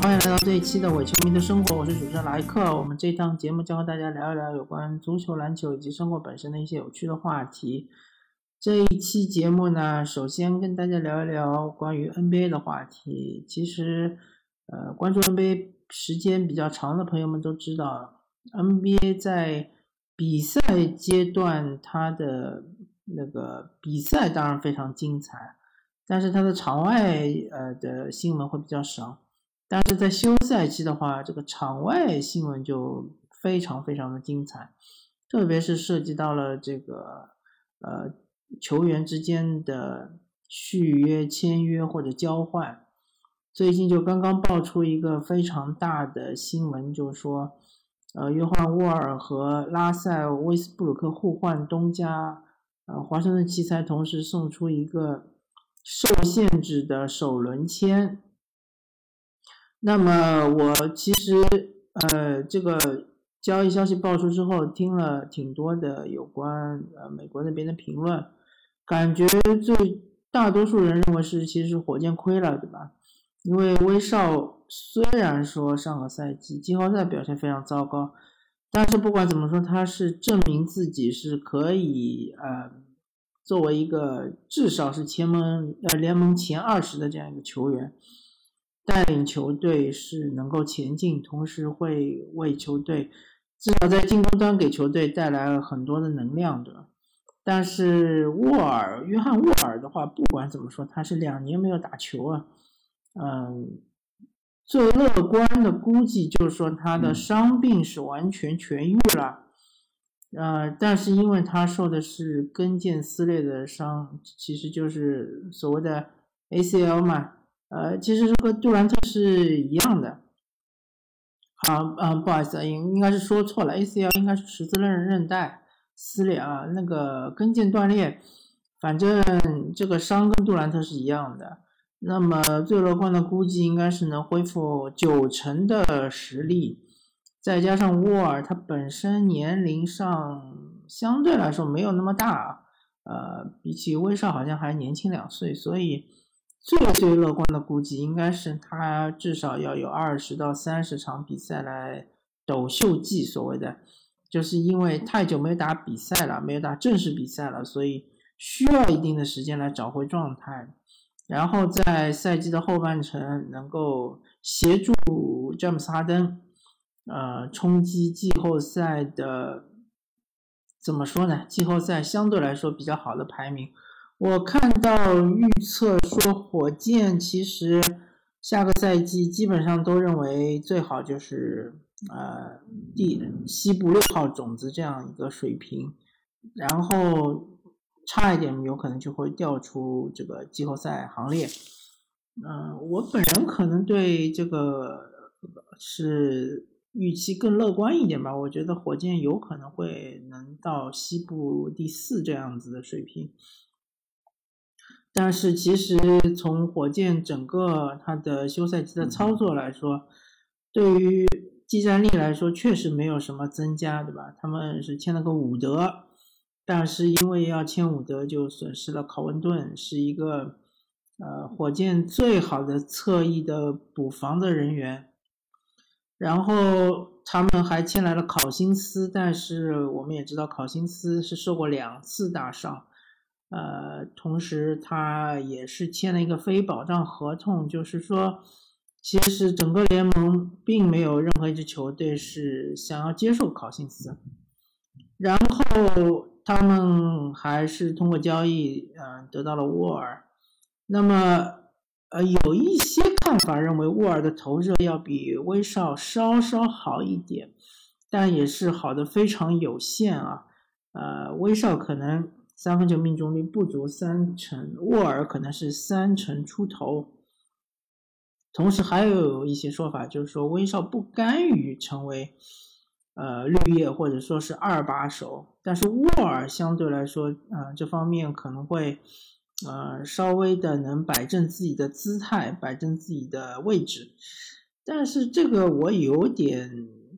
欢迎来到这一期的伪球迷的生活，我是主持人莱克。我们这档节目将和大家聊一聊有关足球、篮球以及生活本身的一些有趣的话题。这一期节目呢，首先跟大家聊一聊关于 NBA 的话题。其实，呃，关注 NBA 时间比较长的朋友们都知道，NBA 在比赛阶段它的那个比赛当然非常精彩，但是它的场外呃的新闻会比较少。但是在休赛期的话，这个场外新闻就非常非常的精彩，特别是涉及到了这个呃球员之间的续约、签约或者交换。最近就刚刚爆出一个非常大的新闻，就是说，呃，约翰沃尔和拉塞威斯布鲁克互换东家，呃，华盛顿奇才同时送出一个受限制的首轮签。那么我其实呃这个交易消息爆出之后，听了挺多的有关呃美国那边的评论，感觉最大多数人认为是其实是火箭亏了，对吧？因为威少虽然说上个赛季季后赛表现非常糟糕，但是不管怎么说，他是证明自己是可以呃作为一个至少是前盟呃联盟前二十的这样一个球员。带领球队是能够前进，同时会为球队至少在进攻端给球队带来了很多的能量的。但是沃尔，约翰沃尔的话，不管怎么说，他是两年没有打球啊。嗯，最乐观的估计就是说他的伤病是完全痊愈了。呃，但是因为他受的是跟腱撕裂的伤，其实就是所谓的 ACL 嘛。呃，其实和杜兰特是一样的。好，嗯，不好意思，应应该是说错了，ACL 应该是十字韧韧带撕裂啊，那个跟腱断裂，反正这个伤跟杜兰特是一样的。那么最乐观的估计应该是能恢复九成的实力，再加上沃尔他本身年龄上相对来说没有那么大，呃，比起威少好像还年轻两岁，所以。最最乐观的估计应该是他至少要有二十到三十场比赛来抖秀季，所谓的，就是因为太久没打比赛了，没有打正式比赛了，所以需要一定的时间来找回状态，然后在赛季的后半程能够协助詹姆斯哈登，呃，冲击季后赛的，怎么说呢？季后赛相对来说比较好的排名。我看到预测说，火箭其实下个赛季基本上都认为最好就是呃第西部六号种子这样一个水平，然后差一点有可能就会掉出这个季后赛行列。嗯，我本人可能对这个是预期更乐观一点吧，我觉得火箭有可能会能到西部第四这样子的水平。但是其实从火箭整个它的休赛期的操作来说，对于技战力来说确实没有什么增加，对吧？他们是签了个伍德，但是因为要签伍德就损失了考文顿，是一个呃火箭最好的侧翼的补防的人员。然后他们还签来了考辛斯，但是我们也知道考辛斯是受过两次大伤。呃，同时他也是签了一个非保障合同，就是说，其实整个联盟并没有任何一支球队是想要接受考辛斯，然后他们还是通过交易，嗯，得到了沃尔。那么，呃，有一些看法认为沃尔的投射要比威少稍稍好一点，但也是好的非常有限啊。呃，威少可能。三分球命中率不足三成，沃尔可能是三成出头。同时还有一些说法，就是说威少不甘于成为呃绿叶或者说是二把手，但是沃尔相对来说，呃这方面可能会呃稍微的能摆正自己的姿态，摆正自己的位置。但是这个我有点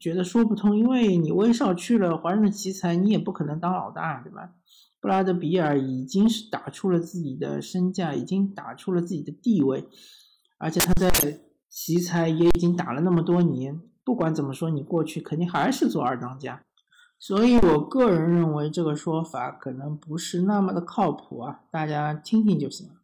觉得说不通，因为你威少去了华盛顿奇才，你也不可能当老大，对吧？布拉德比尔已经是打出了自己的身价，已经打出了自己的地位，而且他在奇才也已经打了那么多年，不管怎么说，你过去肯定还是做二当家。所以我个人认为这个说法可能不是那么的靠谱啊，大家听听就行了。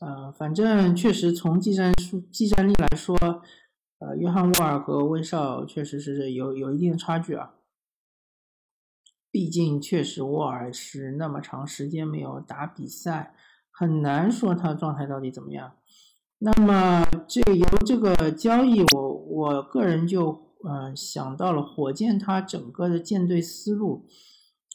呃，反正确实从技战术、技战力来说，呃，约翰沃尔和威少确实是有有一定的差距啊。毕竟确实沃尔是那么长时间没有打比赛，很难说他状态到底怎么样。那么这由这个交易，我我个人就。嗯，想到了火箭，他整个的舰队思路，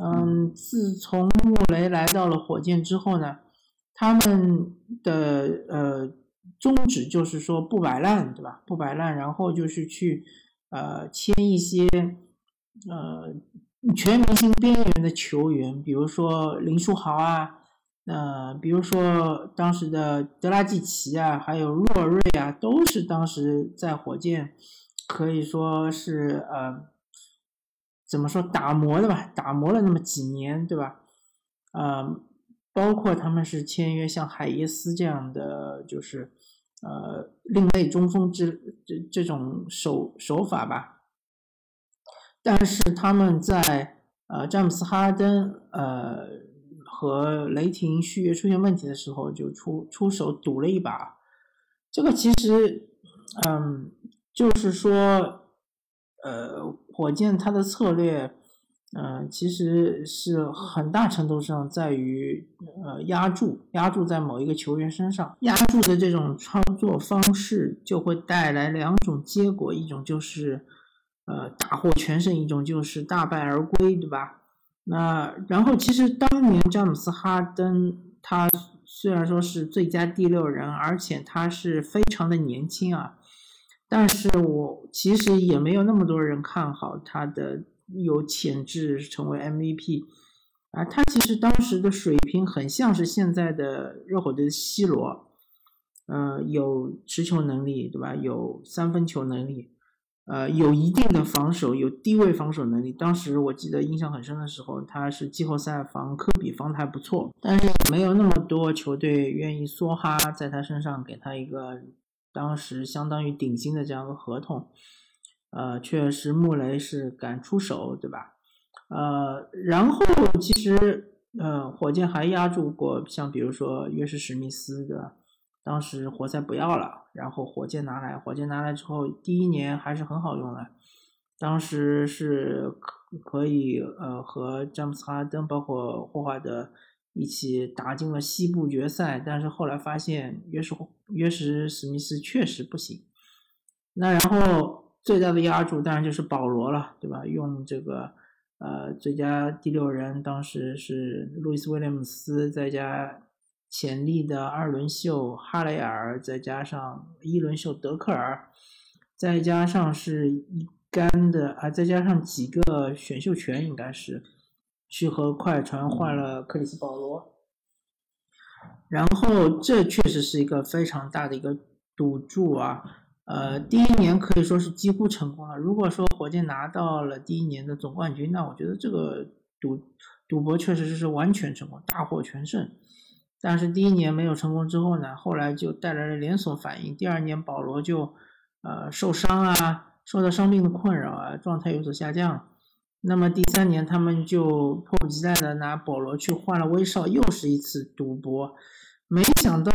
嗯，自从穆雷来到了火箭之后呢，他们的呃宗旨就是说不摆烂，对吧？不摆烂，然后就是去呃签一些呃全明星边缘的球员，比如说林书豪啊，呃，比如说当时的德拉季奇啊，还有洛瑞啊，都是当时在火箭。可以说是呃，怎么说打磨的吧？打磨了那么几年，对吧？呃，包括他们是签约像海耶斯这样的，就是呃另类中锋之这这种手手法吧。但是他们在呃詹姆斯哈登呃和雷霆续约出现问题的时候，就出出手赌了一把。这个其实嗯。就是说，呃，火箭它的策略，嗯，其实是很大程度上在于，呃，压住，压住在某一个球员身上，压住的这种操作方式就会带来两种结果，一种就是，呃，大获全胜，一种就是大败而归，对吧？那然后其实当年詹姆斯哈登他虽然说是最佳第六人，而且他是非常的年轻啊。但是我其实也没有那么多人看好他的有潜质成为 MVP 啊，他其实当时的水平很像是现在的热火队的 C 罗，呃，有持球能力，对吧？有三分球能力，呃，有一定的防守，有低位防守能力。当时我记得印象很深的时候，他是季后赛防科比防的还不错，但是没有那么多球队愿意梭哈在他身上给他一个。当时相当于顶薪的这样一个合同，呃，确实穆雷是敢出手，对吧？呃，然后其实呃，火箭还压住过像比如说约什史密斯的，当时活塞不要了，然后火箭拿来，火箭拿来之后第一年还是很好用的，当时是可可以呃和詹姆斯哈登包括霍华德。一起打进了西部决赛，但是后来发现约什约什史密斯确实不行。那然后最大的压注当然就是保罗了，对吧？用这个呃最佳第六人，当时是路易斯威廉姆斯，再加潜力的二轮秀哈雷尔，再加上一轮秀德克尔，再加上是一干的啊，再加上几个选秀权，应该是。去和快船换了克里斯保罗，然后这确实是一个非常大的一个赌注啊。呃，第一年可以说是几乎成功了。如果说火箭拿到了第一年的总冠军，那我觉得这个赌赌博确实是完全成功，大获全胜。但是第一年没有成功之后呢，后来就带来了连锁反应。第二年保罗就呃受伤啊，受到伤病的困扰啊，状态有所下降。那么第三年，他们就迫不及待的拿保罗去换了威少，又是一次赌博。没想到，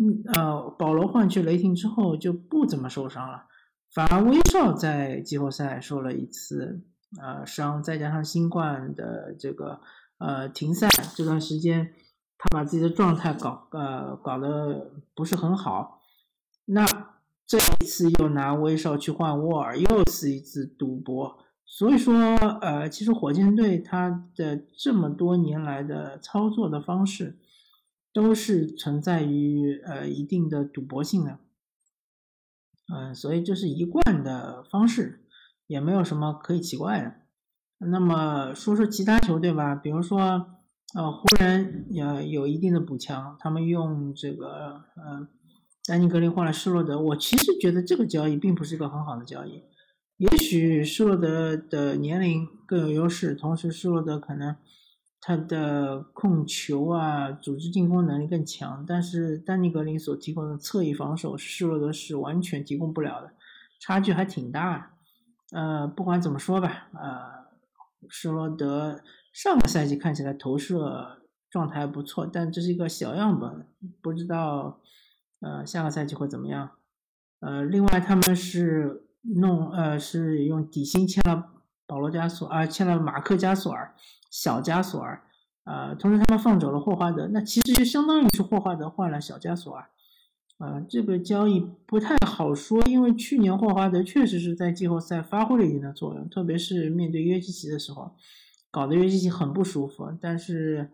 嗯呃，保罗换去雷霆之后就不怎么受伤了，反而威少在季后赛受了一次呃伤，再加上新冠的这个呃停赛这段时间，他把自己的状态搞呃搞得不是很好。那这一次又拿威少去换沃尔，又是一次赌博。所以说，呃，其实火箭队他的这么多年来的操作的方式，都是存在于呃一定的赌博性的，嗯，所以这是一贯的方式，也没有什么可以奇怪的。那么说说其他球队吧，比如说，呃，湖人也有一定的补强，他们用这个呃丹尼格林换了施罗德，我其实觉得这个交易并不是一个很好的交易。也许施罗德的年龄更有优势，同时施罗德可能他的控球啊，组织进攻能力更强，但是丹尼格林所提供的侧翼防守，施罗德是完全提供不了的，差距还挺大。呃，不管怎么说吧，呃，施罗德上个赛季看起来投射状态不错，但这是一个小样本，不知道呃下个赛季会怎么样。呃，另外他们是弄呃是用底薪签了保罗加索尔啊，签了马克加索尔。小加索尔，呃，同时他们放走了霍华德，那其实就相当于是霍华德换了小加索尔，呃，这个交易不太好说，因为去年霍华德确实是在季后赛发挥了一定的作用，特别是面对约基奇的时候，搞得约基奇很不舒服。但是，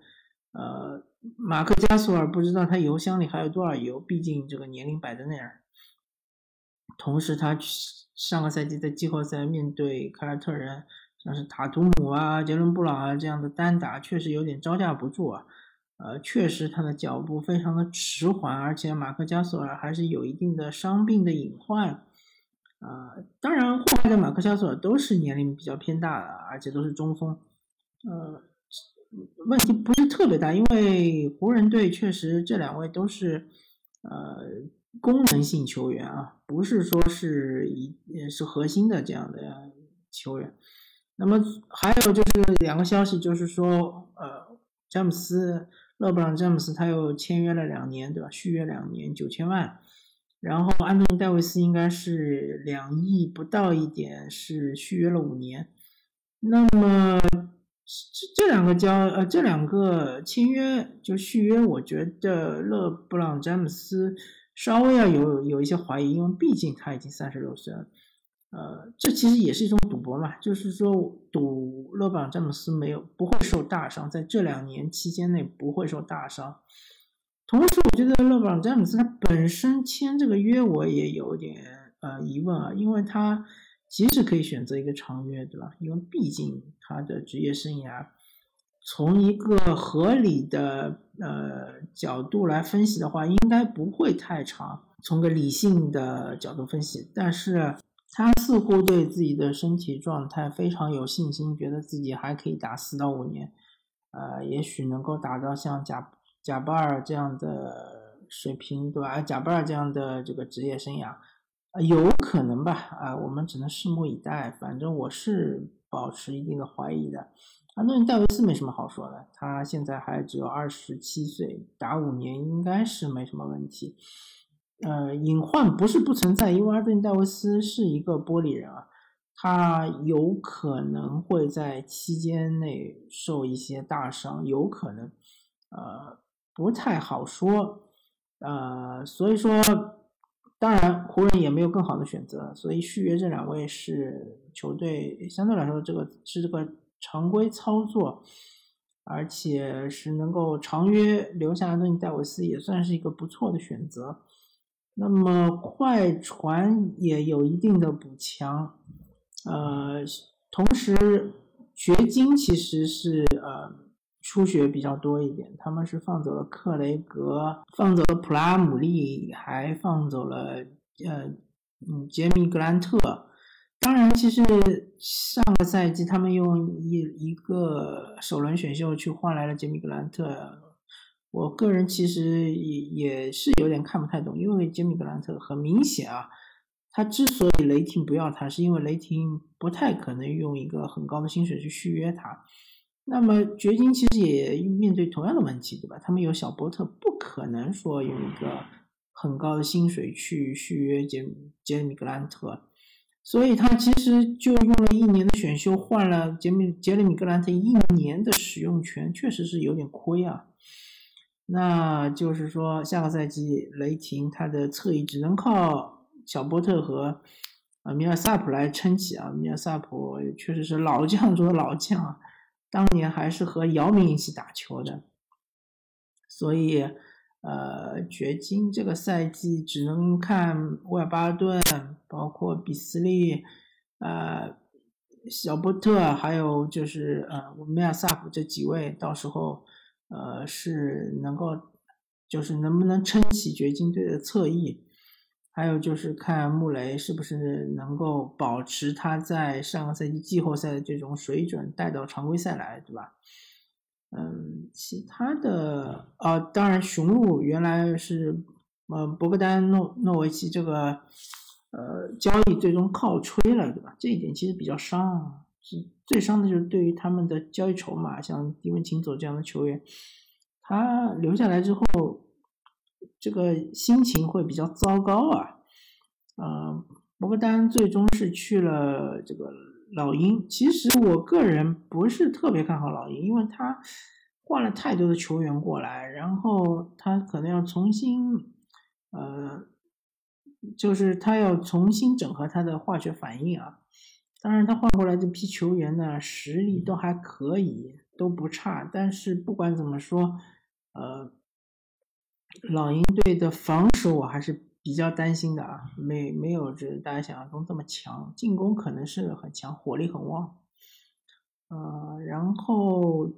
呃，马克加索尔不知道他油箱里还有多少油，毕竟这个年龄摆在那儿。同时，他上个赛季在季后赛面对凯尔特人。像是塔图姆啊、杰伦布朗啊这样的单打确实有点招架不住啊，呃，确实他的脚步非常的迟缓，而且马克加索尔还是有一定的伤病的隐患，啊，当然霍华德、马克加索尔都是年龄比较偏大的，而且都是中锋，呃，问题不是特别大，因为湖人队确实这两位都是呃功能性球员啊，不是说是一是核心的这样的球员。那么还有就是两个消息，就是说，呃，詹姆斯勒布朗詹姆斯他又签约了两年，对吧？续约两年九千万，然后安东尼戴维斯应该是两亿不到一点，是续约了五年。那么这这两个交呃这两个签约就续约，我觉得勒布朗詹姆斯稍微要有有一些怀疑，因为毕竟他已经三十六岁了。呃，这其实也是一种赌博嘛，就是说赌勒布朗詹姆斯没有不会受大伤，在这两年期间内不会受大伤。同时，我觉得勒布朗詹姆斯他本身签这个约我也有点呃疑问啊，因为他其实可以选择一个长约，对吧？因为毕竟他的职业生涯从一个合理的呃角度来分析的话，应该不会太长。从个理性的角度分析，但是。他似乎对自己的身体状态非常有信心，觉得自己还可以打四到五年，呃，也许能够达到像贾贾巴尔这样的水平，对吧？贾巴尔这样的这个职业生涯，有可能吧？啊，我们只能拭目以待。反正我是保持一定的怀疑的。安东尼戴维斯没什么好说的，他现在还只有二十七岁，打五年应该是没什么问题。呃，隐患不是不存在，因为阿顿戴维斯是一个玻璃人啊，他有可能会在期间内受一些大伤，有可能，呃，不太好说，呃，所以说，当然湖人也没有更好的选择，所以续约这两位是球队相对来说这个是这个常规操作，而且是能够长约留下阿顿尼戴维斯，也算是一个不错的选择。那么快船也有一定的补强，呃，同时掘金其实是呃出血比较多一点，他们是放走了克雷格，放走了普拉姆利，还放走了呃嗯杰米格兰特。当然，其实上个赛季他们用一一个首轮选秀去换来了杰米格兰特。我个人其实也也是有点看不太懂，因为杰米格兰特很明显啊，他之所以雷霆不要他，是因为雷霆不太可能用一个很高的薪水去续约他。那么掘金其实也面对同样的问题，对吧？他们有小波特，不可能说用一个很高的薪水去续约杰杰米格兰特，所以他其实就用了一年的选秀换了杰米杰里米格兰特一年的使用权，确实是有点亏啊。那就是说，下个赛季雷霆他的侧翼只能靠小波特和啊米尔萨普来撑起啊。米尔萨普确实是老将中的老将啊，当年还是和姚明一起打球的。所以，呃，掘金这个赛季只能看外巴顿，包括比斯利，呃，小波特，还有就是呃米尔萨普这几位，到时候。呃，是能够，就是能不能撑起掘金队的侧翼，还有就是看穆雷是不是能够保持他在上个赛季季后赛的这种水准带到常规赛来，对吧？嗯，其他的啊，当然雄鹿原来是呃博格丹诺诺维奇这个呃交易最终靠吹了，对吧？这一点其实比较伤，是最伤的就是对于他们的交易筹码，像迪文琴走这样的球员，他留下来之后，这个心情会比较糟糕啊。呃，博格丹最终是去了这个老鹰。其实我个人不是特别看好老鹰，因为他换了太多的球员过来，然后他可能要重新，呃，就是他要重新整合他的化学反应啊。当然，他换过来这批球员呢，实力都还可以，都不差。但是不管怎么说，呃，老鹰队的防守我还是。比较担心的啊，没没有这大家想象中这么强，进攻可能是很强，火力很旺，呃，然后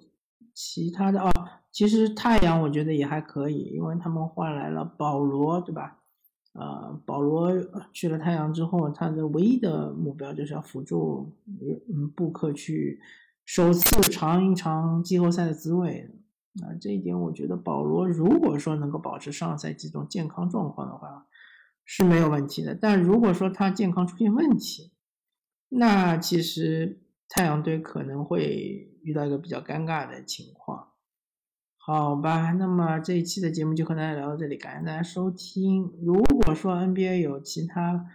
其他的啊，其实太阳我觉得也还可以，因为他们换来了保罗，对吧？呃，保罗去了太阳之后，他的唯一的目标就是要辅助嗯布克去首次尝一尝季后赛的滋味。那这一点我觉得保罗如果说能够保持上赛季这种健康状况的话，是没有问题的，但如果说他健康出现问题，那其实太阳队可能会遇到一个比较尴尬的情况，好吧？那么这一期的节目就和大家聊到这里，感谢大家收听。如果说 NBA 有其他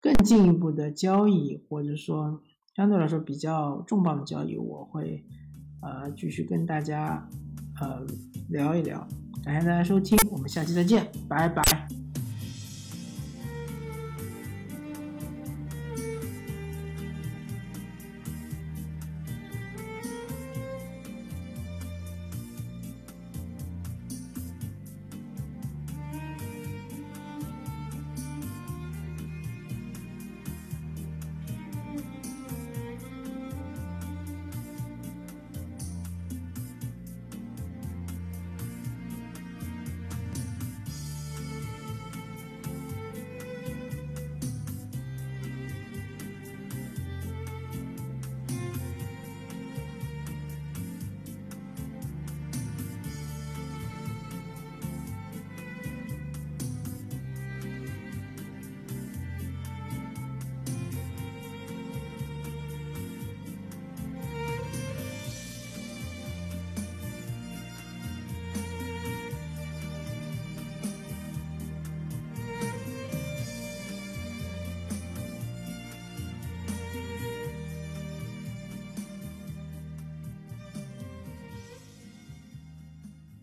更进一步的交易，或者说相对来说比较重磅的交易，我会呃继续跟大家呃聊一聊。感谢大家收听，我们下期再见，拜拜。